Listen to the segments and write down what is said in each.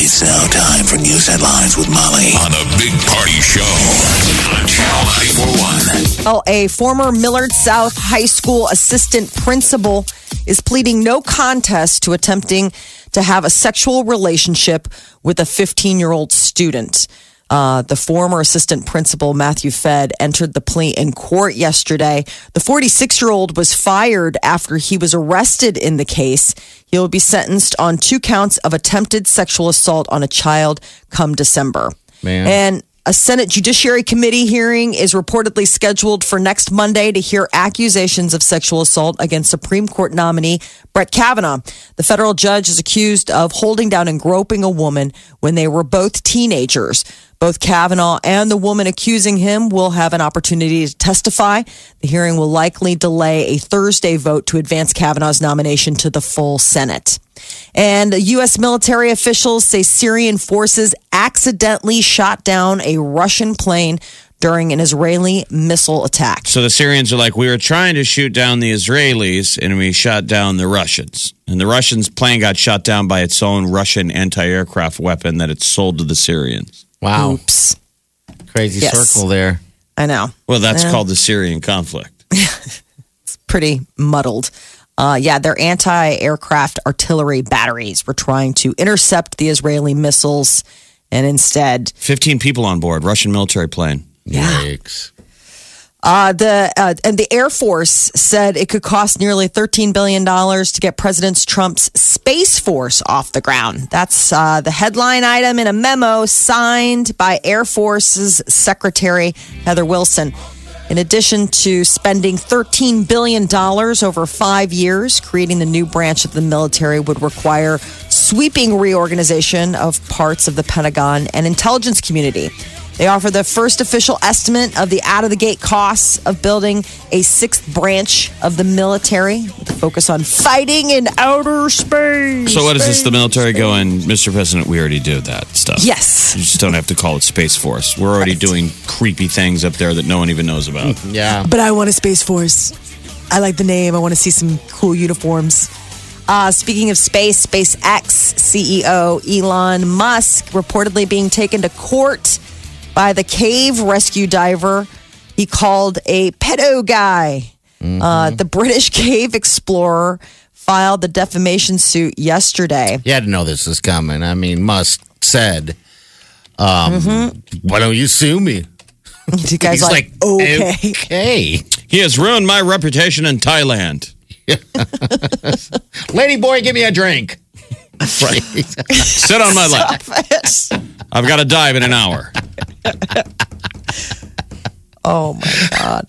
It's now time for news headlines with Molly on a big party show on Channel 941. Well, a former Millard South High School assistant principal is pleading no contest to attempting to have a sexual relationship with a 15 year old student. Uh, the former assistant principal, Matthew Fed, entered the plea in court yesterday. The 46 year old was fired after he was arrested in the case. He will be sentenced on two counts of attempted sexual assault on a child come December. Man. And a Senate Judiciary Committee hearing is reportedly scheduled for next Monday to hear accusations of sexual assault against Supreme Court nominee Brett Kavanaugh. The federal judge is accused of holding down and groping a woman when they were both teenagers. Both Kavanaugh and the woman accusing him will have an opportunity to testify. The hearing will likely delay a Thursday vote to advance Kavanaugh's nomination to the full Senate. And U.S. military officials say Syrian forces accidentally shot down a Russian plane during an Israeli missile attack. So the Syrians are like, we were trying to shoot down the Israelis and we shot down the Russians. And the Russians' plane got shot down by its own Russian anti aircraft weapon that it sold to the Syrians. Wow. Oops. Crazy Yes. circle there. I know. Well, that's Yeah. called the Syrian conflict. It's pretty muddled. Uh, yeah, their anti aircraft artillery batteries were trying to intercept the Israeli missiles and instead 15 people on board, Russian military plane. Yikes. Uh, the uh, and the Air Force said it could cost nearly thirteen billion dollars to get President Trump's space force off the ground. That's uh, the headline item in a memo signed by Air Force's Secretary Heather Wilson. In addition to spending $13 billion over five years, creating the new branch of the military would require sweeping reorganization of parts of the Pentagon and intelligence community. They offer the first official estimate of the out of the gate costs of building a sixth branch of the military with a focus on fighting in outer space. So, what is this? The military going, Mr. President, we already do that stuff. Yes. You just don't have to call it Space Force. We're already doing creepy things up there that no one even knows about. Yeah. But I want a Space Force. I like the name. I want to see some cool uniforms. Uh, speaking of space, SpaceX CEO Elon Musk reportedly being taken to court by the cave rescue diver he called a pedo guy. Uh, the British cave explorer filed the defamation suit yesterday. You had to know this was coming. I mean, Musk said, um, Mm-hmm. why don't you sue me? The guy's He's like, okay. okay. He has ruined my reputation in Thailand. Lady boy, give me a drink. Right. Sit on my lap. I've got to dive in an hour. oh my God.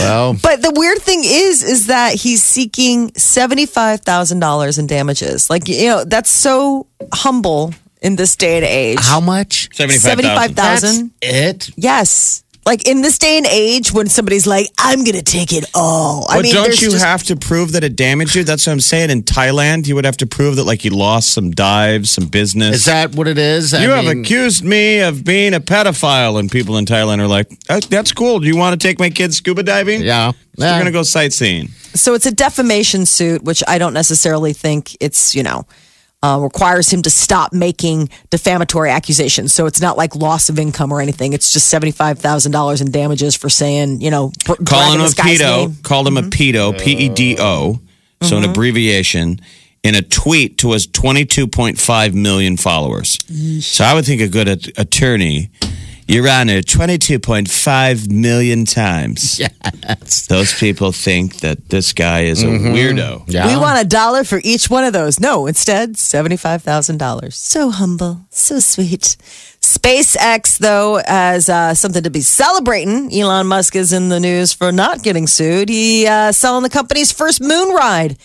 well, But the weird thing is, is that he's seeking seventy-five thousand dollars in damages. Like you know, that's so humble in this day and age. how much? 75,000. That's 75,000? it. Yes. Like in this day and age, when somebody's like, "I'm going to take it all," I But mean, don't you just- have to prove that it damaged you? That's what I'm saying. In Thailand, you would have to prove that, like, you lost some dives, some business. Is that what it is? I you have mean, accused me of being a pedophile, and people in Thailand are like, "Uh, "That's cool. Do you want to take my kids scuba diving? Yeah. So Yeah. we're gonna go sightseeing." So it's a defamation suit, which I don't necessarily think it's you know. Uh, requires him to stop making defamatory accusations. So it's not like loss of income or anything. It's just $75,000 in damages for saying, you know, br- Call him a pedo. name. Called him a pedo. P E D O. So an abbreviation. In a tweet to his 22.5 million followers. So I would think a good at- attorney, Your Honor, 22.5 million times. Yes. Those people think that this guy is a weirdo. Yeah. We want a dollar for each one of those. No, instead, $75,000. So humble, so sweet. SpaceX, though, has uh, something to be celebrating. Elon Musk is in the news for not getting sued. He uh, selling the company's first moon ride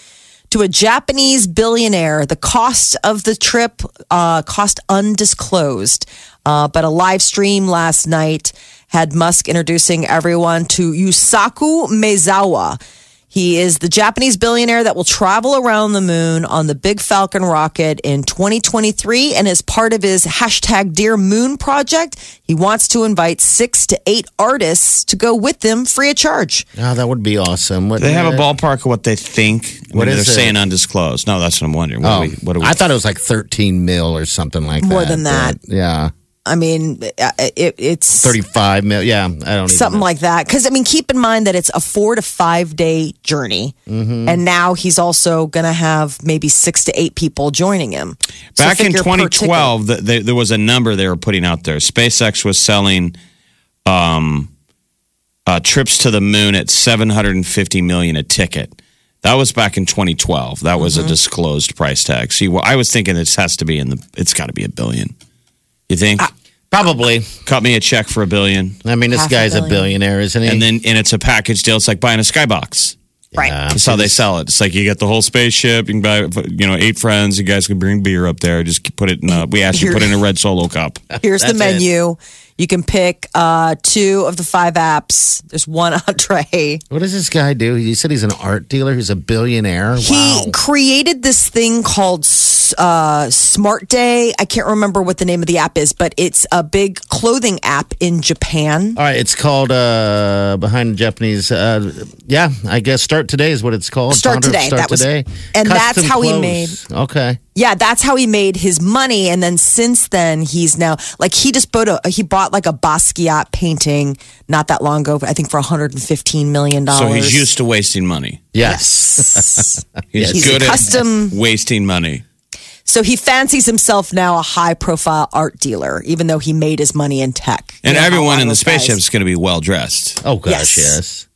to a Japanese billionaire. The cost of the trip, uh, cost undisclosed. Uh, but a live stream last night had Musk introducing everyone to Yusaku Maezawa. He is the Japanese billionaire that will travel around the moon on the Big Falcon rocket in 2023. And as part of his hashtag Dear Moon project, he wants to invite six to eight artists to go with them free of charge. Oh, that would be awesome. What, They have a ballpark of what they think. I What mean, is they're it? saying undisclosed. No, that's what I'm wondering. What, Oh, do we, what do we? I thought it was like 13 mil or something like More that. More than that. but, yeah. I mean, uh, it, it's 35 mil. Yeah. I don't something like that. Because I mean, keep in mind that it's a four to five day journey, Mm-hmm. and now he's also going to have maybe six to eight people joining him. So Back in per ticket. 2012, the, they, there was a number they were putting out there. SpaceX was selling um, uh, trips to the moon at 750 million a ticket. That was back in 2012. That was Mm-hmm. a disclosed price tag. See, well, I was thinking this has to be in the. It's got to be a billion. You think? Ah. Probably. Cut me a check for a billion, I mean, this Half a guy's a, billion. billionaire, isn't he? and then and it's a package deal. It's like buying a skybox. right? That's how they sell it. It's like you get the whole spaceship. You can buy, you know, eight friends. You guys can bring beer up there. Just put it in. A, we asked you to put it in a red solo cup. Here's the That's it. menu. You can pick uh, two of the five apps. There's one entree. What does this guy do? He said he's an art dealer. He's a billionaire. He wow. created this thing called uh, Smart Day. I can't remember what the name of the app is, but it's a big clothing app in Japan. All right, it's called uh, Behind the Japanese. Uh, yeah, I guess Start Today is what it's called. Start Founder Today, Start that was- Today. and that's Custom how he made. Okay. Yeah, that's how he made his money. And then since then, he's now like he just bought a he bought like a Basquiat painting not that long ago. I think for 115 million dollars. So he's used to wasting money. Yes. He's, He's good a at custom- wasting money. So he fancies himself now a high profile art dealer, even though he made his money in tech. And You know everyone in the spaceship is going to be well dressed. Oh gosh, Yes. yes.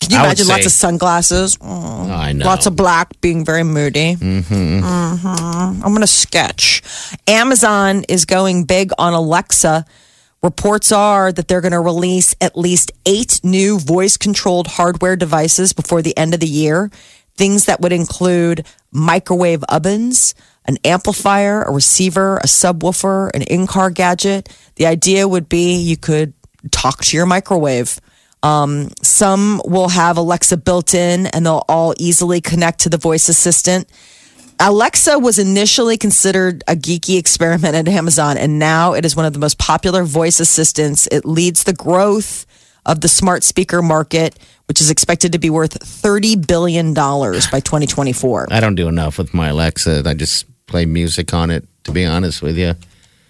Can you I would imagine lots of sunglasses? Oh, I know. Lots of black, being very moody. Mm-hmm. I'm going to sketch. Amazon is going big on Alexa. Reports are that they're going to release at least eight new voice controlled hardware devices before the end of the year. Things that would include microwave ovens, an amplifier, a receiver, a subwoofer, an in car gadget. The idea would be you could talk to your microwave. Um, some will have Alexa built in and they'll all easily connect to the voice assistant. Alexa was initially considered a geeky experiment at Amazon, and now it is one of the most popular voice assistants. It leads the growth of the smart speaker market, which is expected to be worth $30 billion by 2024. I don't do enough with my Alexa. I just play music on it. To be honest with you.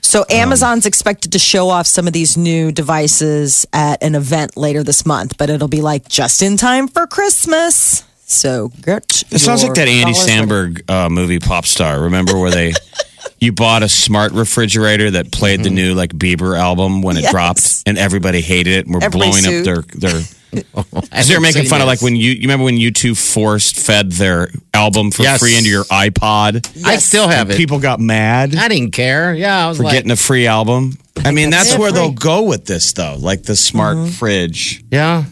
So Amazon's expected to show off some of these new devices at an event later this month, but it'll be like just in time for Christmas. So get It sounds like that Andy dollars ready. Samberg uh, movie Pop Star. Remember where they you bought a smart refrigerator that played the new like Bieber album when it Yes. dropped and everybody hated it and were Everybody blowing sued. up their their I Because they're making seen fun of like when you you remember when U2 forced fed their album for Yes. free into your iPod. I still have it. People got mad I didn't care. Yeah, I was for like, getting a free album. I mean, that's where free. they'll go with this though, like the smart mm-hmm. fridge. yeah.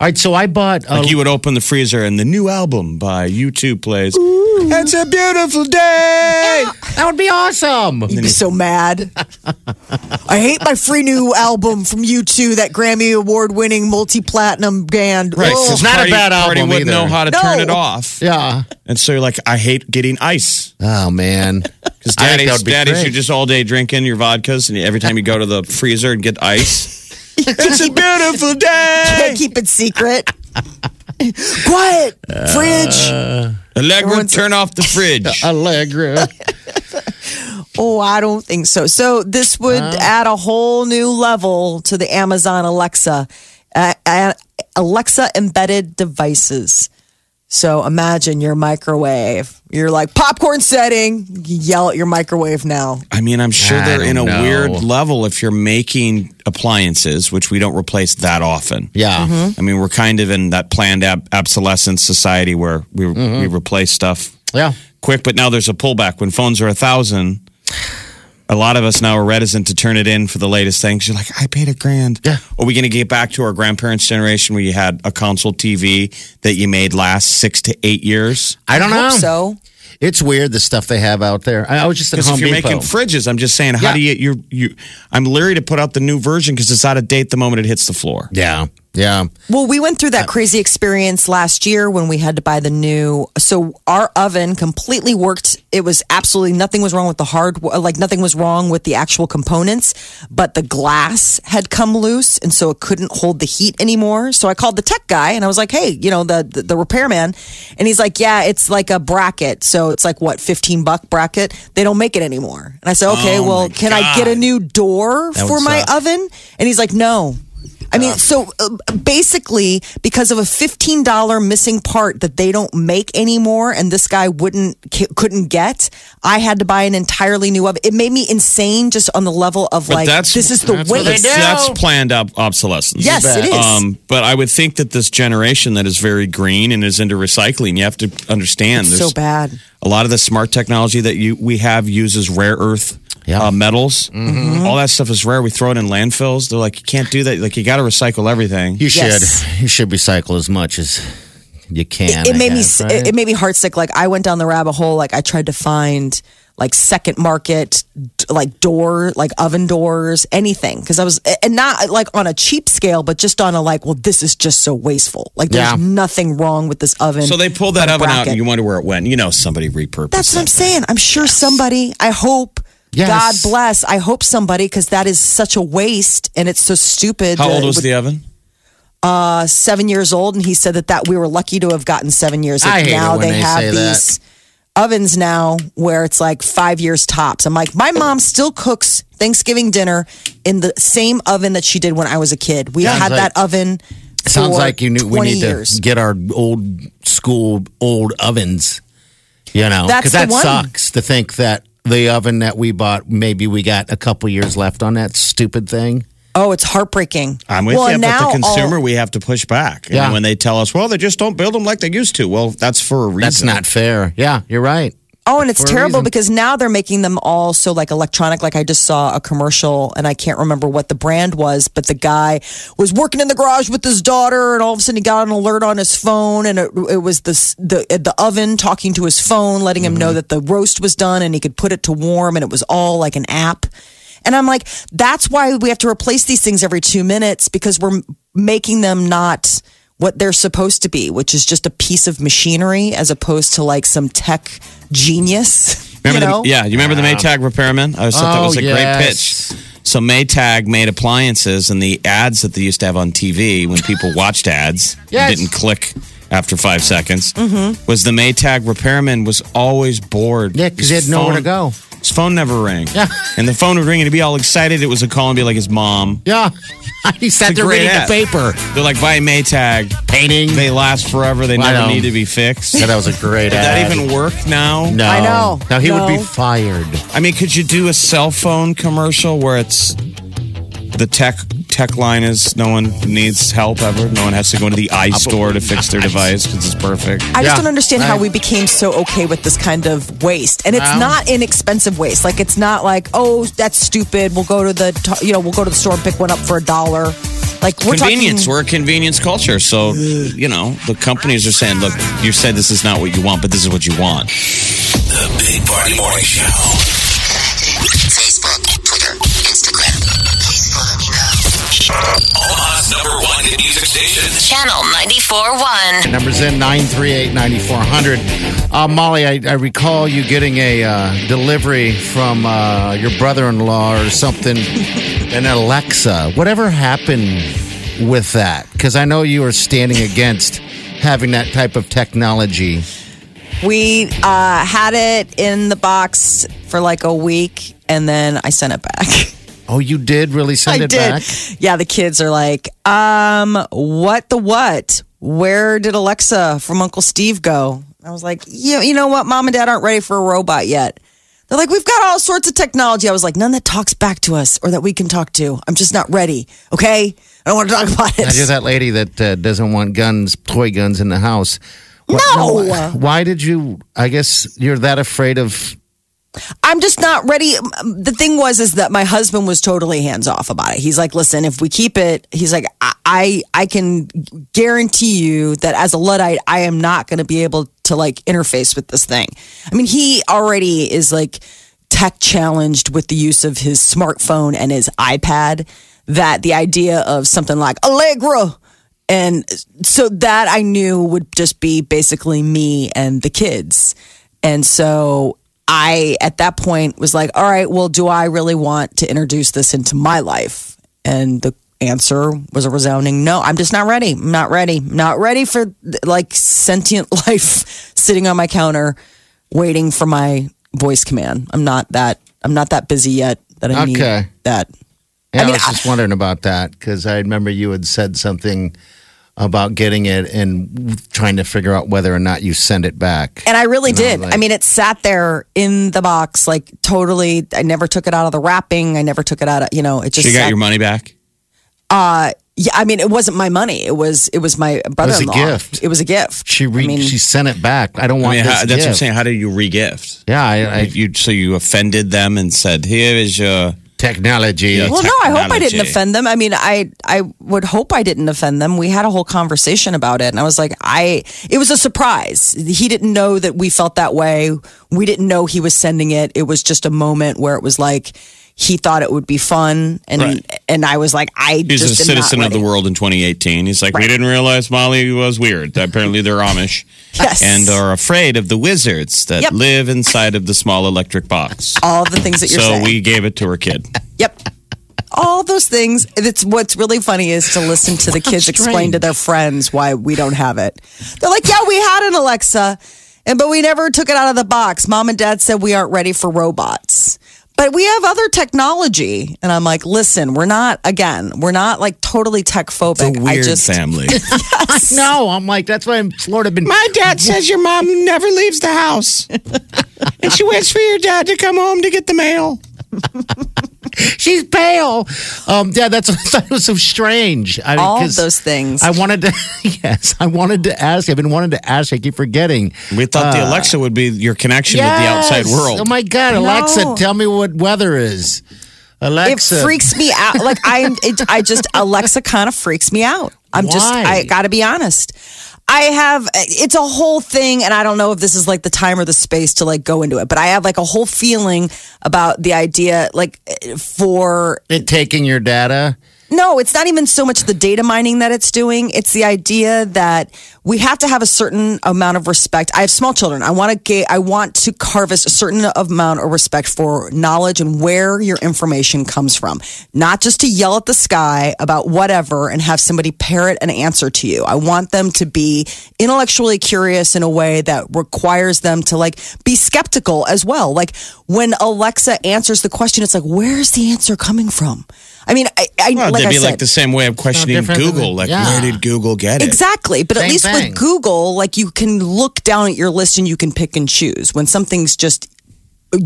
All right, so I bought. A, Like you would open the freezer and the new album by U2 plays. It's a beautiful day. that would be awesome. You'd be so mad. I hate my free new album from U2, that Grammy award winning multi platinum band. Right, Ugh. 'cause It's not a Party- bad Party album wouldn't either. know how to No. turn it off, Yeah. and so you're like, I hate getting ice Oh man. because I think daddy's, be daddy's you're just all day drinking your vodkas, and every time you go to the freezer and get ice, it's a beautiful day. Can't keep it secret. Quiet, fridge. Allegra, Everyone's- turn off the fridge. Allegra. Oh, I don't think so. So this would add a whole new level to the Amazon Alexa, uh, uh, Alexa embedded devices. So imagine your microwave. You're like popcorn setting. You yell at your microwave now. I mean, I'm sure I they're in a know. weird level if you're making appliances, which we don't replace that often. Yeah. Mm-hmm. I mean, we're kind of in that planned ab- obsolescence society where we Mm-hmm. we replace stuff Yeah. quick, but now there's a pullback. When phones are a thousand, a lot of us now are reticent to turn it in for the latest things. You're like, I paid a grand. Yeah. Are we going to get back to our grandparents' generation where you had a console TV that you made last six to eight years? I don't know. Hope so. It's weird the stuff they have out there. I, I was just at Home if you're Depot. making fridges, I'm just saying, how Yeah. do you, you, you, I'm leery to put out the new version because it's out of date the moment it hits the floor. yeah, yeah. Well, we went through that uh, crazy experience last year when we had to buy the new. So our oven completely worked. It was absolutely nothing was wrong with the hard, like nothing was wrong with the actual components, but the glass had come loose, and so it couldn't hold the heat anymore. So I called the tech guy and I was like, "Hey, you know the the, the repairman," and he's like, "Yeah, it's like a bracket. So it's like what fifteen buck bracket. They don't make it anymore." And I said, "Okay, Oh, well, can I get a new door That for my suck. oven?" And he's like, "No." I mean, so uh, basically, because of a fifteen dollar missing part that they don't make anymore, and this guy wouldn't c- couldn't get, I had to buy an entirely new oven. It made me insane just on the level of like that's- this is the that's what they do. That's planned ob- obsolescence. Yes, it is. Um, but I would think that this generation that is very green and is into recycling, you have to understand It's there's so bad. a lot of the smart technology that you we have uses rare earth Yeah. uh, metals. Mm-hmm. All that stuff is rare. We throw it in landfills. They're like, you can't do that. Like, you got to recycle everything. You should. Yes. You should recycle as much as you can. it I made me guess, s right? it, it made me heartsick. Like I went down the rabbit hole. Like I tried to find like second market like door like oven doors anything because i was and not like on a cheap scale but just on a like well this is just so wasteful like there's Yeah. nothing wrong with this oven so they pulled that but a oven out, and you wonder where it went. You know, somebody repurposed. that's what i'm that saying i'm sure somebody i hope Yes. god bless i hope somebody because that is such a waste and it's so stupid How old was the oven? uh, seven years old, and he said that that we were lucky to have gotten seven years. I Like hate it now when they they have say that. these ovens now where it's like five years tops. I'm like, my mom still cooks Thanksgiving dinner in the same oven that she did when I was a kid. We've Sounds had like- that oven. Sounds like you knew we need years. to get our old school old ovens. You know, because that one. sucks to think that the oven that we bought, maybe we got a couple years left on that stupid thing. Oh, it's heartbreaking. I'm with well, you, and but now the consumer, all- we have to push back. And Yeah. when they tell us, well, they just don't build them like they used to. Well, that's for a reason. That's not fair. Yeah, you're right. Oh, and it's terrible because now they're making them all so like electronic. Like I just saw a commercial and I can't remember what the brand was, but the guy was working in the garage with his daughter and all of a sudden he got an alert on his phone and it, it was this, the, the oven talking to his phone, letting him Mm-hmm. know that the roast was done and he could put it to warm and it was all like an app. And I'm like, that's why we have to replace these things every two minutes because we're making them not what they're supposed to be, which is just a piece of machinery as opposed to like some tech genius. Remember you know? the, yeah, you remember the Maytag repairman? I always thought that Oh, was a yes. great pitch. So Maytag made appliances, and the ads that they used to have on TV when people watched ads and Yes. didn't click after five seconds Mm-hmm. was the Maytag repairman was always bored. Yeah, because he had nowhere to go. His phone never rang. Yeah. And the phone would ring and he'd be all excited. It was a call and be like his mom. Yeah, he sat It's a there reading ad. the paper, They're like, buy Maytag. painting. They last forever. They I never know. need to be fixed. yeah, that was a great Did ad. that even work now? No, I know. Now he would be No. fired. I mean, could you do a cell phone commercial where it's the tech tech line is no one needs help ever. No one has to go into the iStore to fix their device because it's perfect. I Yeah, just don't understand how right. we became so okay with this kind of waste. And it's Well- not inexpensive waste. Like it's not like, oh, that's stupid. We'll go to the to- you know, we'll go to the store and pick one up for a dollar. Like we're convenience. talking We're a convenience culture. So, you know, the companies are saying, look, you said this is not what you want, but this is what you want. The Big Party Morning Show. Facebook, Omaha's number one hit music station. Channel 94.1. Numbers in 938-9400. Uh, Molly, I, I recall you getting a uh, delivery from uh, your brother-in-law or something, an Alexa. Whatever happened with that? Because I know you are standing against having that type of technology. we uh, had it in the box for like a week and then I sent it back. Oh, you did really send I it did. back? Yeah, the kids are like, um, what the what? Where did Alexa from Uncle Steve go? I was like, yeah, you know what? Mom and dad aren't ready for a robot yet. They're like, we've got all sorts of technology. I was like, none that talks back to us or that we can talk to. I'm just not ready. Okay. I don't want to talk about it. Now, you're that lady that uh, doesn't want guns, toy guns in the house. What- No. Why, why did you? I guess you're that afraid of I'm just not ready. The thing was, is that my husband was totally hands off about it. He's like, listen, if we keep it, he's like, I, I, can guarantee you that as a Luddite, I am not going to be able to like interface with this thing. I mean, he already is like tech challenged with the use of his smartphone and his iPad. That the idea of something like Allegra and so that I knew would just be basically me and the kids. And so I, at that point, was like, all right, well, do I really want to introduce this into my life? And the answer was a resounding no. I'm just not ready. I'm not ready. I'm not ready for like sentient life sitting on my counter waiting for my voice command. I'm not that, I'm not that busy yet that I need that. Yeah, I, mean, was just wondering about that because I remember you had said something about getting it and trying to figure out whether or not you send it back. And I really And I did. was I mean, it sat there in the box, like totally. I never took it out of the wrapping. I never took it out of, you know, it just. She got sat- your money back. Uh, Yeah, I mean, it wasn't my money. It was it was my brother-in-law. gift. It was a gift. she re- I mean, she sent it back. I don't I want mean, this how, that's what I'm saying. How do you regift? Yeah, I, I, you so you offended them and said, "Here is your." Technology. Yeah. well, no, I hope I didn't offend them. I mean, I I would hope I didn't offend them. We had a whole conversation about it, and I was like, I. It was a surprise. He didn't know that we felt that way. We didn't know he was sending it. It was just a moment where it was like he thought it would be fun, and Right. and I was like, I He's just a am citizen not of the world in 2018. He's like, we didn't realize Molly was weird. Apparently, they're Amish Yes. and are afraid of the wizards that Yep. live inside of the small electric box. All the things that you're saying. So saying. we gave it to her kid. Yep. All those things. It's what's really funny is to listen to the kids explain to their friends why we don't have it. They're like, "Yeah, we had an Alexa, and but we never took it out of the box. Mom and Dad said we aren't ready for robots." But we have other technology. And I'm like, listen, we're not, again, we're not like totally tech It's phobic. a weird I just, family. no, I'm like that's why I'm Florida been. My dad says your mom never leaves the house. and she waits for your dad to come home to get the mail. She's pale. Um, yeah, that's I thought it was so strange. I, all 'cause those things. I wanted to. Yes, I wanted to ask. I've been wanting to ask. I keep forgetting. We thought the Alexa would be your connection with the outside world. Oh my God, Alexa, tell me what weather is. it Alexa, freaks me out. Like I, it, I just Alexa kind of freaks me out. I'm just, I got to be honest. I have, it's a whole thing, and I don't know if this is like the time or the space to like go into it, but I have like a whole feeling about the idea, like for it taking your data. No, it's not even so much the data mining that it's doing. It's the idea that we have to have a certain amount of respect. I have small children. I want to get, I want to harvest a certain amount of respect for knowledge and where your information comes from. Not just to yell at the sky about whatever and have somebody parrot an answer to you. I want them to be intellectually curious in a way that requires them to like be skeptical as well. Like when Alexa answers the question, it's like, where's the answer coming from? I mean, I, I Well, they'd I be said, like the same way of questioning different than- Google. Like, yeah. where did Google get it? Exactly. But at least thing. with Google, like you can look down at your list and you can pick and choose. When something's just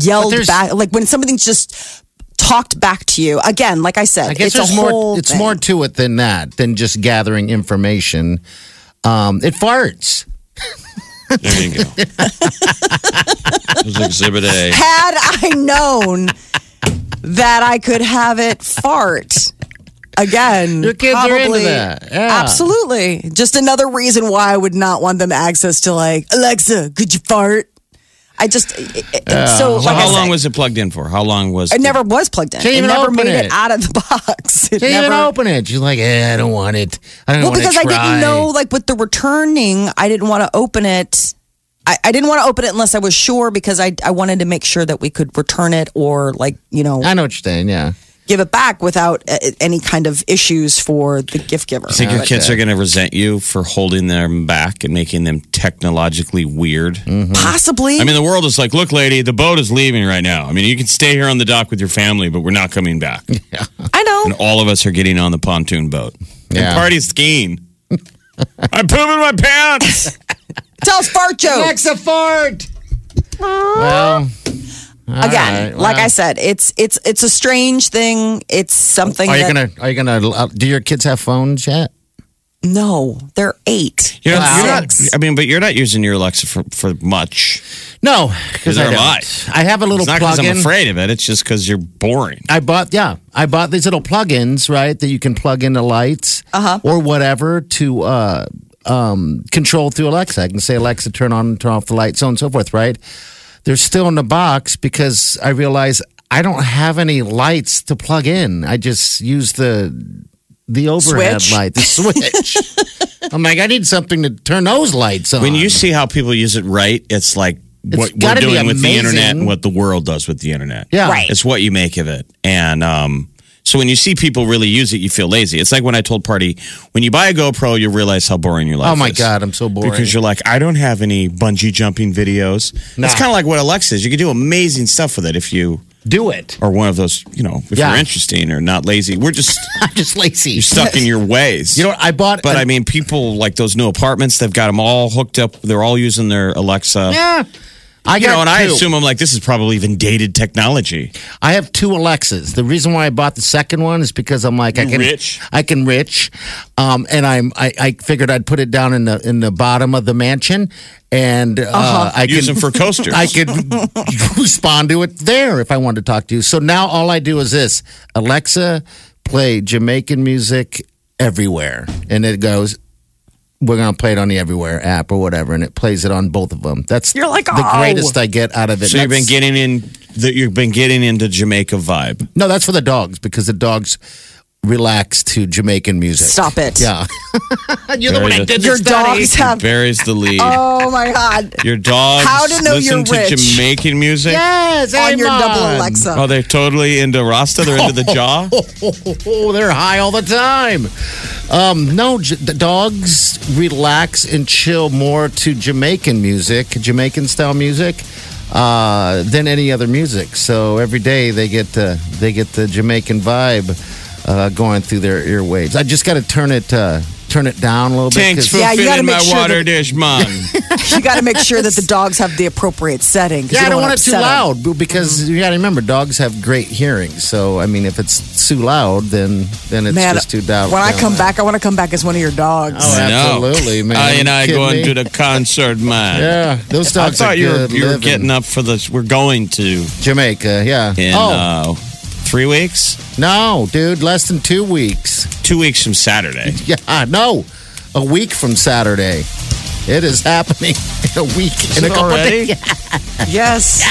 yelled back, like when something's just talked back to you. Again, like I said, I guess it's there's a more. whole It's thing. more to it than that. Than just gathering information. Um, it farts. There you go. It was Exhibit A. Had I known that I could have it fart. Again, Your kids are into probably, that. Yeah. Absolutely. Just another reason why I would not want them access to like, Alexa, could you fart? I just, it- it- so, So like I how long said, was it plugged in for? How long was It never was plugged in. Can't it never open made it. it. out of the box. It Can't even never- open it. She's like, eh, I don't want it. I don't Well, because to I didn't know, like with the returning, I didn't want to open it. I, I didn't want to open it unless I was sure because I I wanted to make sure that we could return it or like you know I know what you're saying. Yeah. Give it back without uh, any kind of issues for the gift giver. I think your kids are going to resent you for holding them back and making them technologically weird. Possibly. I mean, the world is like, look, lady, the boat is leaving right now. I mean, you can stay here on the dock with your family, but we're not coming back. Yeah. I know. And all of us are getting on the pontoon boat Yeah. and party skiing. I'm pooping my pants. Tell us fart joke. Alexa fart. Well, Again, right, like. I said, it's it's it's a strange thing. It's something are you that gonna are you gonna uh, do your kids have phones yet? No, they're eight. You're not, and you're not- six. I mean, but you're not using your Alexa for, for much. No, because Neither I am I. don't. I have a little It's not because plug-in. I'm afraid of it. It's just because you're boring. I bought yeah, I bought these little plugins, right, that you can plug into lights Uh-huh. or whatever to uh, um, control through Alexa. I can say Alexa, turn on turn off the light, so on and so forth, right? They're still in the box because I realize I don't have any lights to plug in. I just use the the overhead Switch? light, the switch. I'm like, I need something to turn those lights on. When you see how people use it right, it's like what we're doing with the internet and what the world does with the internet. Yeah. Right. It's what you make of it. And um, so when you see people really use it, you feel lazy. It's like when I told Party, when you buy a GoPro, you realize how boring your life Oh my is. God, I'm so boring. Because you're like, I don't have any bungee jumping videos. Nah. It's kind of like what Alexa is. You can do amazing stuff with it if you do it. Or one of those, you know, if Yeah. you're interesting or not lazy. We're just I'm just lazy. you're stuck in your ways. You know, what? I bought. But I mean, people like those new apartments, they've got them all hooked up. They're all using their Alexa. yeah. I You got know, and I two. assume I'm like, this is probably even dated technology. I have two Alexas. The reason why I bought the second one is because I'm like I can rich? I can rich, um, and I'm I, I figured I'd put it down in the in the bottom of the mansion, and uh, Uh-huh. I Use can them for coasters. I could respond to it there if I wanted to talk to you. So now all I do is this: Alexa, play Jamaican music everywhere, and it goes. We're gonna play it on the Everywhere app or whatever, and it plays it on both of them. That's You're like, the "Oh." greatest I get out of it. so you've been getting in that you've been getting into Jamaica vibe. No, that's for the dogs because the dogs relax to Jamaican music. Stop it. Yeah. You're the one that did the Your study. dogs have. Buries the lead. Oh my God. Your dogs How to know listen you're to rich. Jamaican music. Yes, on your Amon. double Alexa. Oh, they're totally into Rasta. They're into the jaw. Oh, they're high all the time. Um, no, j- the dogs relax and chill more to Jamaican music, Jamaican style music, uh, than any other music. So every day they get the, they get the Jamaican vibe uh, going through their earwaves. I just got to turn it uh, turn it down a little bit. Thanks 'cause- for Yeah, you gotta filling make my sure water that- dish, man. You got to make sure that the dogs have the appropriate setting. 'cause Yeah, you I don't want it too upset 'em. loud b- because you got to remember dogs have great hearing. So I mean, if it's too loud, then then it's Man, just too loud. when I come back, I want to come back as one of your dogs. Oh, I know. absolutely, man. I and I Kidding going me? to the concert, man. Yeah, those I dogs. thought are you were good you were living. getting up for this. We're going to Jamaica. Yeah. in oh uh, three weeks, no, dude, less than two weeks. two weeks from Saturday. Yeah, no, a week from Saturday. It is happening in a week. in a couple already? Days. Yes.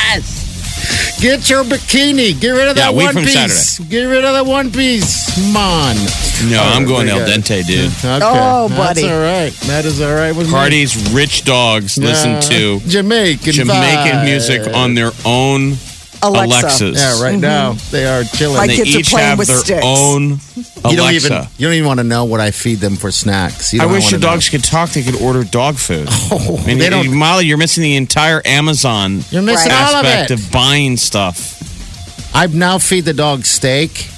Get your bikini. Get rid of Yeah, that a week one from piece. Get rid of that one piece. Come on. No, oh, I'm going pretty El good. Dente, dude. Okay. Oh, buddy. That's all right. That is all right with me. Parties, rich dogs listen to Jamaican Jamaican vibe. music on their own Alexa. Alexas. Yeah, right mm-hmm. now they are chilling. My They kids are each playing have with their sticks. own you don't even you don't even want to know what I feed them for snacks. You I don't wish wanna your dogs could talk. They could order dog food. Oh, I mean, they don't- you- Molly, you're missing the entire Amazon You're missing Right. all of aspect it. of buying stuff. I now feed the dog steak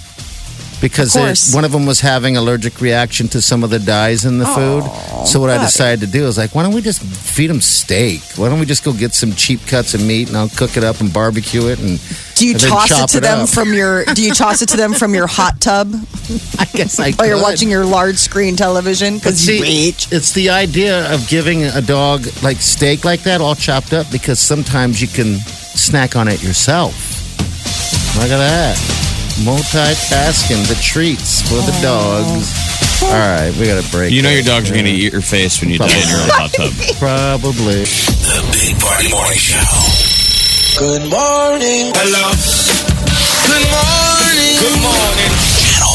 because Of they- one of them was having allergic reaction to some of the dyes in the food. So what I decided to do is like, why don't we just feed them steak? Why don't we just go get some cheap cuts of meat and I'll cook it up and barbecue it and Do you toss it to them up. from your? Do you toss it to them from your hot tub I guess I while you're watching your large screen television? Because you reach. it's the idea of giving a dog like steak like that, all chopped up, because sometimes you can snack on it yourself. Look at that. Multitasking, the treats for the dogs. All right, we got to break. You know that. your dogs are going to eat your face when you die in your own hot tub. Probably. The Big Party Morning Show. Good morning. Hello. Good morning. Good morning. Channel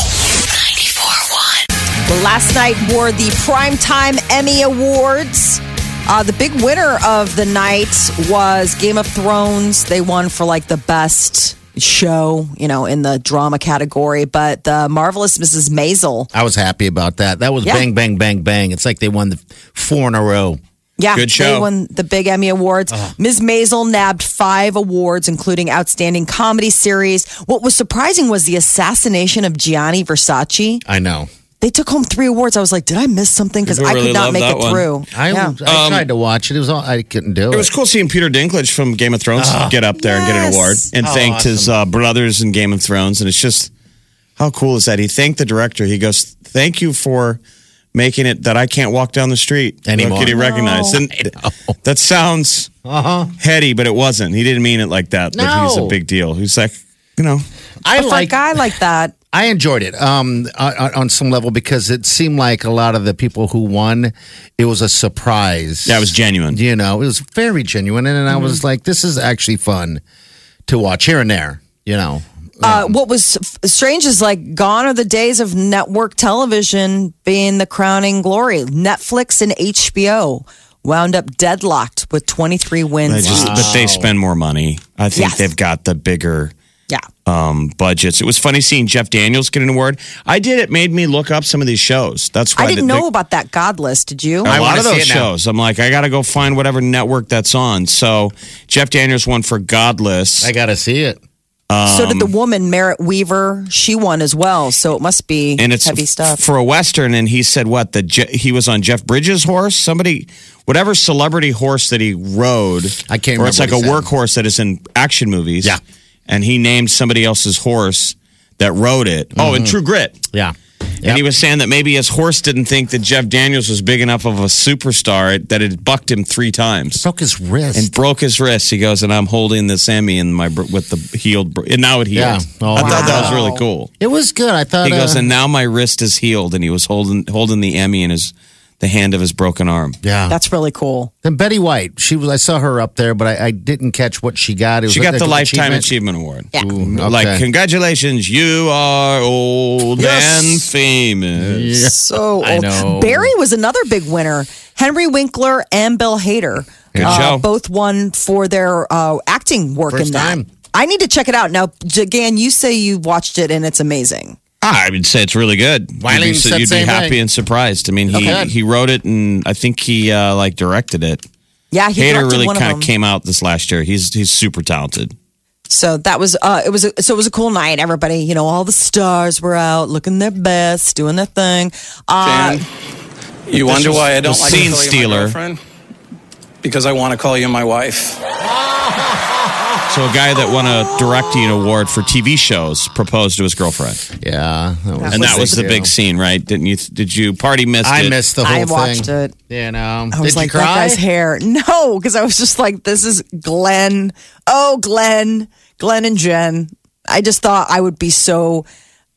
94.1. Last night wore the Primetime Emmy Awards. Uh, the big winner of the night was Game of Thrones. They won for like the best show, you know, in the drama category. But the marvelous Mrs. Maisel, I was happy about that. That was Yeah. bang, bang, bang, bang. It's like they won the four in a row. yeah, Good they won the big Emmy Awards. Ms. Maisel nabbed five awards, including Outstanding Comedy Series. What was surprising was the assassination of Gianni Versace. I know. They took home three awards. I was like, did I miss something? Because People I really could not make it one. through. I, yeah. I Um, tried to watch it. It was all I couldn't do it. It was cool seeing Peter Dinklage from Game of Thrones get up there and get an award and Oh, thanked his uh, brothers in Game of Thrones. And it's just, how cool is that? He thanked the director. He goes, Thank you for making it that I can't walk down the street Anymore. without getting recognized. And that sounds heady, but it wasn't. He didn't mean it like that. But he's a big deal. He's like, you know, I For a like guy like that, I enjoyed it um, on, on some level because it seemed like a lot of the people who won, it was a surprise. that was genuine. you know, it was very genuine, and, I Mm-hmm. was like, this is actually fun to watch here and there. You know, Uh, what was f- strange is like gone are the days of network television being the crowning glory. Netflix and HBO wound up deadlocked with 23 wins. Just, each. but they spend more money. I think Yes. they've got the bigger yeah. um, budgets. It was funny seeing Jeff Daniels get an award. I did. It made me look up some of these shows. That's why I didn't the- know the- about that Godless. Did you? a lot of those it now. shows. I'm like, I got to go find whatever network that's on. So Jeff Daniels won for Godless. I got to see it. so did the Um, woman Merritt Wever. She won as well. So it must be and it's heavy stuff. for a western. And he said what the Je- he was on Jeff Bridges' horse. Somebody, whatever celebrity horse that he rode. I can't Or it's like remember a what he said. workhorse that is in action movies. Yeah. And he named somebody else's horse that rode it. Oh, and True Grit. Yeah. And he was saying that maybe his horse didn't think that Jeff Daniels was big enough of a superstar that it bucked him three times. broke his wrist. and broke his wrist. He goes, and I'm holding the Emmy in my br- with the healed, and now it healed. Yeah. Oh, I thought that was really cool. it was good. I thought He goes, uh, and now my wrist is healed, and he was holding holding the Emmy in his the hand of his broken arm. yeah. That's really cool. Then Betty White, she was. I saw her up there, but I, I didn't catch what she got. It was She got the an lifetime achievement. achievement, award. Yeah. Ooh, okay. Like congratulations, you are old Yes. and famous. So I old. know. Barry was another big winner. Henry Winkler and Bill Hader Good uh, show. both won for their uh, acting work First in that. time. I need to check it out now. Jagan, you say you watched it and it's amazing. Ah, I would say it's really good. Wiley you'd be, said you'd be happy thing. and surprised. I mean, he Okay. he wrote it, and I think he uh, like directed it. Yeah, he Hader really kind of of came out this last year. He's he's super talented. So that was uh, it was a, so it was a cool night. Everybody, you know, all the stars were out looking their best, doing their thing. Uh, Dan, you wonder why I don't the like scene to call you stealer. my girlfriend? Because I want to call you my wife. So a guy that won a directing award for TV shows proposed to his girlfriend, Yeah, that was and that was the big scene, right? Didn't you? Did you party missed I it? missed the whole I thing. watched it. You know, I was did like, you that cry? guy's hair. No, because I was just like, this is Glenn. Oh, Glenn, Glenn and Jen. I just thought I would be so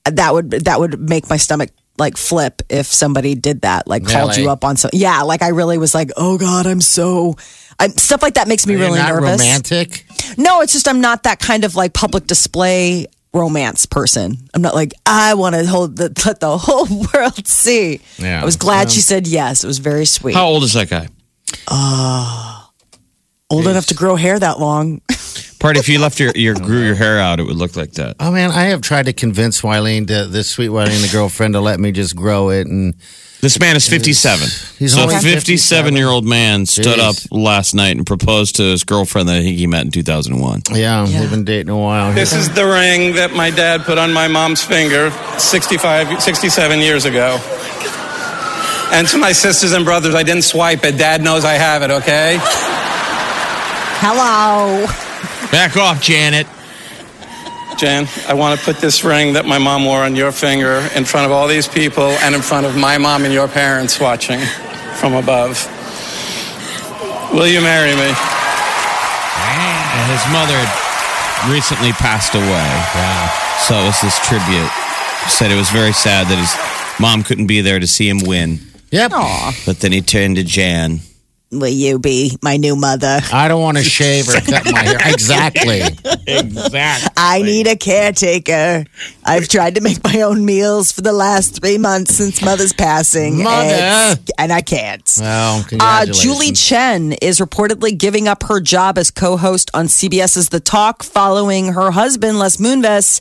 that would that would make my stomach like flip if somebody did that, like called Really? you up on some. Yeah, like I really was like, oh God, I'm so. I, stuff like that makes me You're really not nervous. romantic. No, it's just I'm not that kind of like public display romance person. I'm not like I want to hold the let the whole world see. Yeah. I was glad she said yes. It was very sweet. How old is that guy? Uh, old enough to grow hair that long. Part If you left your, your grew your hair out, it would look like that. Oh man, I have tried to convince Wileen, to, this sweet Wileen, the girlfriend, to let me just grow it, and This man is 57. He's so a 57 year old man stood Jeez. up last night and proposed to his girlfriend that he met in 2001. yeah, we've been dating a while. This is the ring that my dad put on my mom's finger 65, 67 years ago. And to my sisters and brothers, I didn't swipe it. Dad knows I have it, okay? Hello. Back off, Janet. Jan, I want to put this ring that my mom wore on your finger in front of all these people and in front of my mom and your parents watching from above. Will you marry me? And his mother had recently passed away. Yeah. So it was this tribute. Said it was very sad that his mom couldn't be there to see him win. Yep. But then he turned to Jan. Will you be my new mother? I don't want to shave or cut my hair. Exactly. Exactly. I need a caretaker. I've tried to make my own meals for the last three months since mother's passing. Mother. and, and I can't. Well, Uh. Julie Chen is reportedly giving up her job as co-host on CBS's The Talk following her husband Les Moonves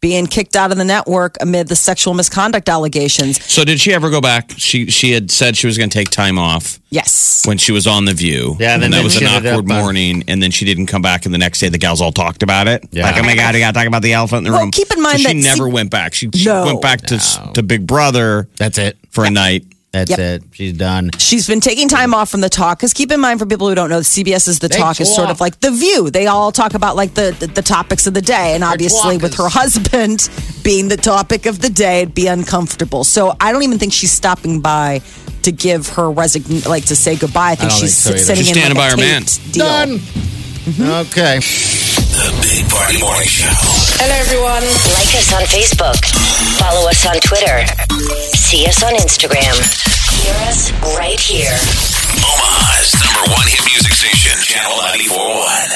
being kicked out of the network amid the sexual misconduct allegations. So did she ever go back? She she had said she was going to take time off Yes. when she was on the View. Yeah, and then that was she an ended awkward up, uh, morning, and then she didn't come back. And the next day, the gals all talked about it. Yeah. Like, oh my god, we got to talk about the elephant in the Well, room. keep in mind So she never C- went back. She, she No. went back to s to Big Brother That's it. for a night, That's Yep. it. She's done. She's been taking time off from the talk because keep in mind for people who don't know, CBS is the They talk is sort of like the View. They all talk about like the the, the topics of the day, and obviously with her husband being the topic of the day, it'd be uncomfortable. So I don't even think she's stopping by to give her resign like to say goodbye. I think I she's think so sitting She's in standing like by a her man. taped deal. Done. Mm-hmm. Okay. The Big Party Morning Show. Hello, everyone. Like us on Facebook. Follow us on Twitter. See us on Instagram. Hear us right here. Omaha's number one hit music station, Channel 941.